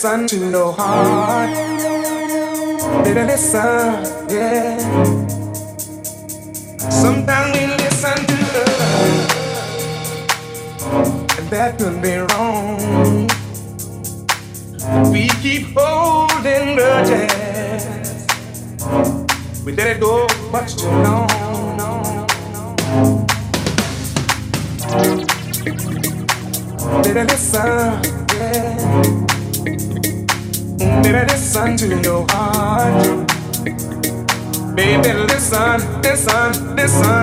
son to no harm. to your heart. Baby, listen, listen, listen.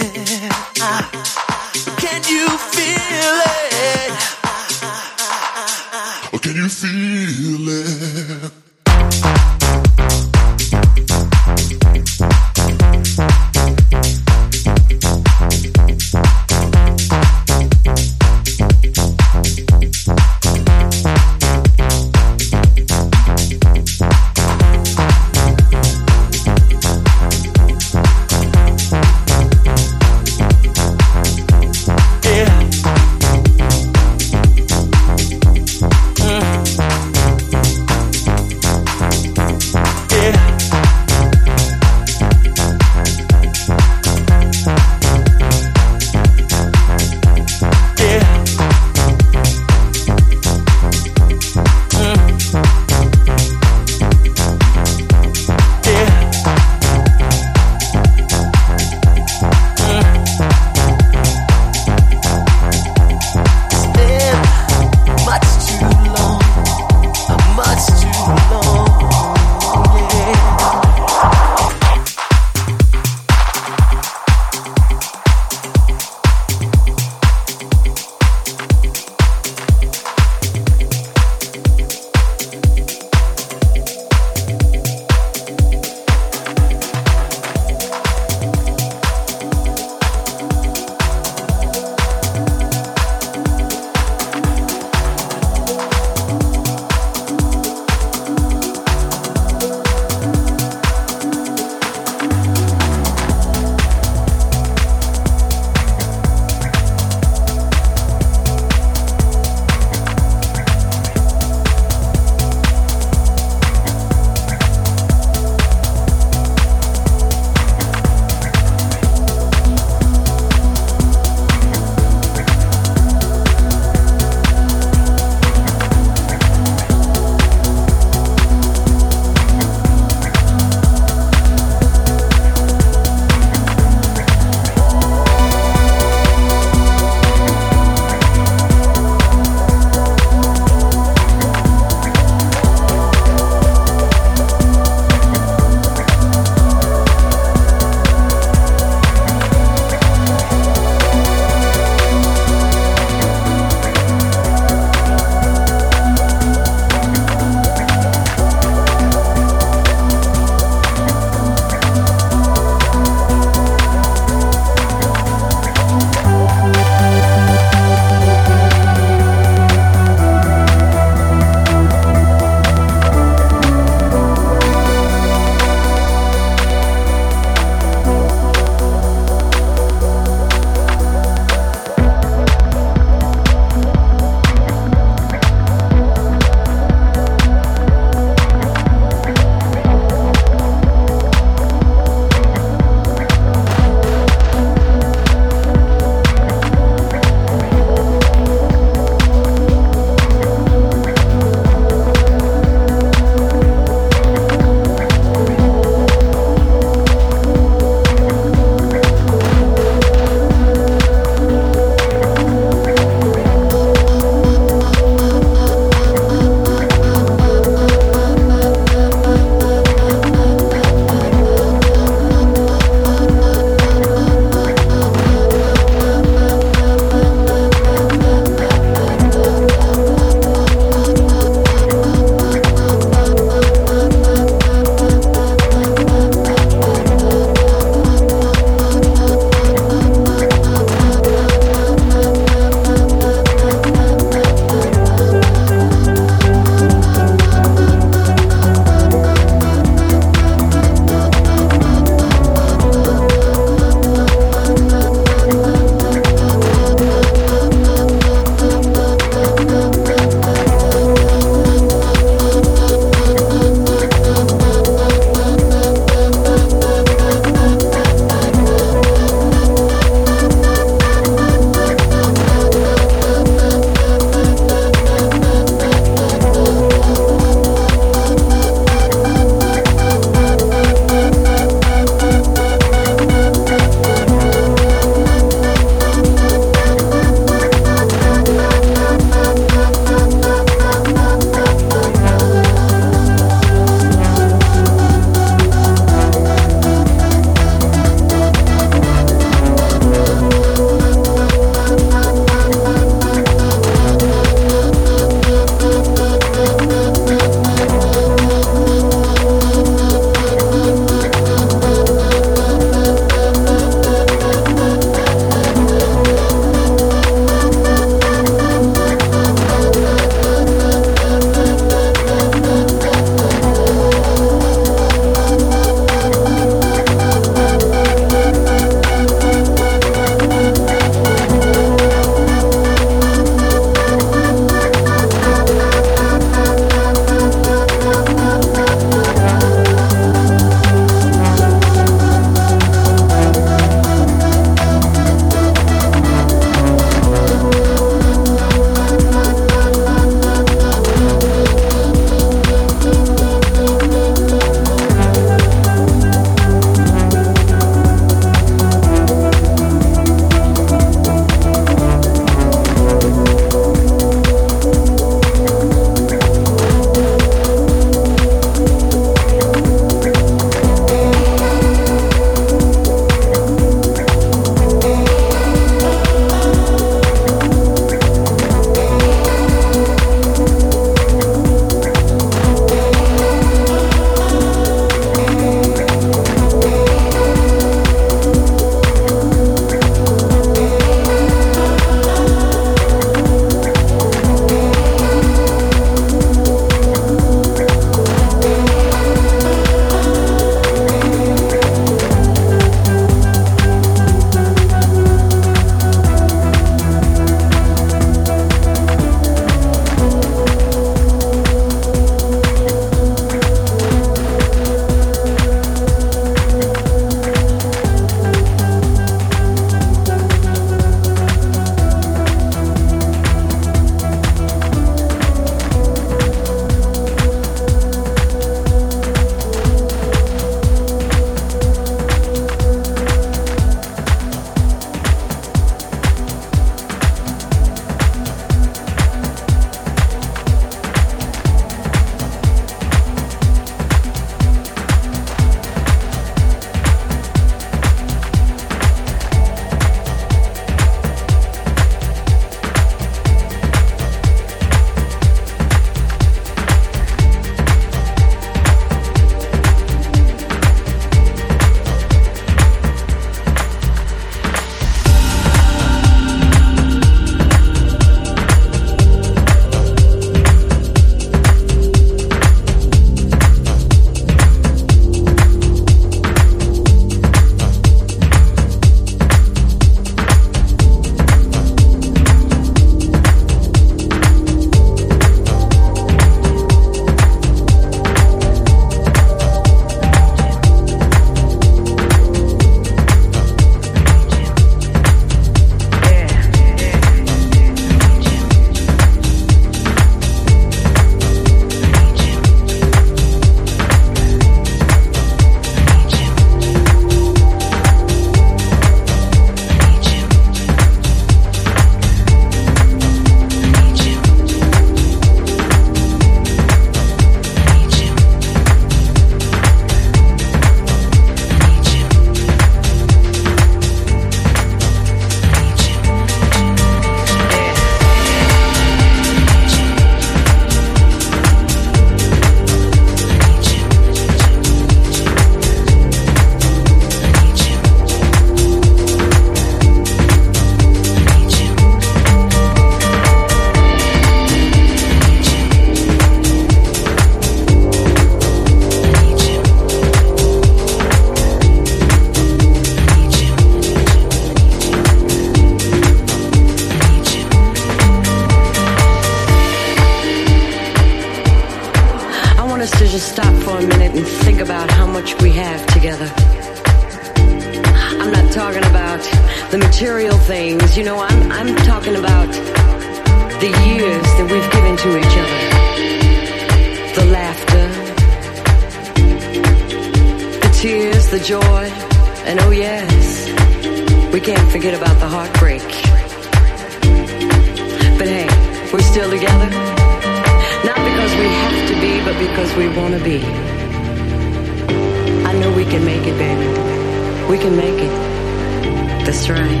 We can make it. That's right.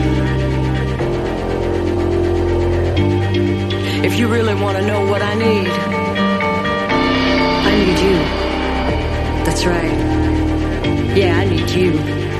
If you really want to know what I need, I need you. That's right. Yeah, I need you.